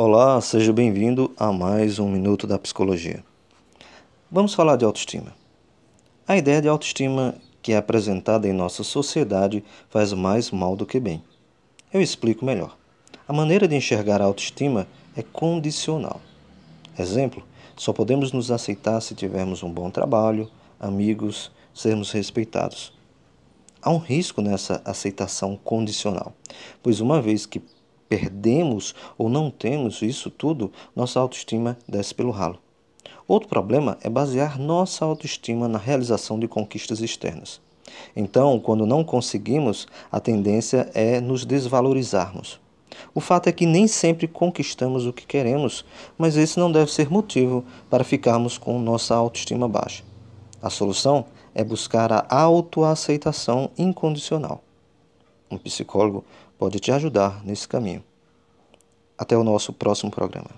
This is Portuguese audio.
Olá, seja bem-vindo a mais um Minuto da Psicologia. Vamos falar de autoestima. A ideia de autoestima que é apresentada em nossa sociedade faz mais mal do que bem. Eu explico melhor. A maneira de enxergar a autoestima é condicional. Exemplo: só podemos nos aceitar se tivermos um bom trabalho, amigos, sermos respeitados. Há um risco nessa aceitação condicional, pois uma vez que perdemos ou não temos isso tudo, nossa autoestima desce pelo ralo. Outro problema é basear nossa autoestima na realização de conquistas externas. Então, quando não conseguimos, a tendência é nos desvalorizarmos. O fato é que nem sempre conquistamos o que queremos, mas esse não deve ser motivo para ficarmos com nossa autoestima baixa. A solução é buscar a autoaceitação incondicional. Um psicólogo pode te ajudar nesse caminho. Até o nosso próximo programa.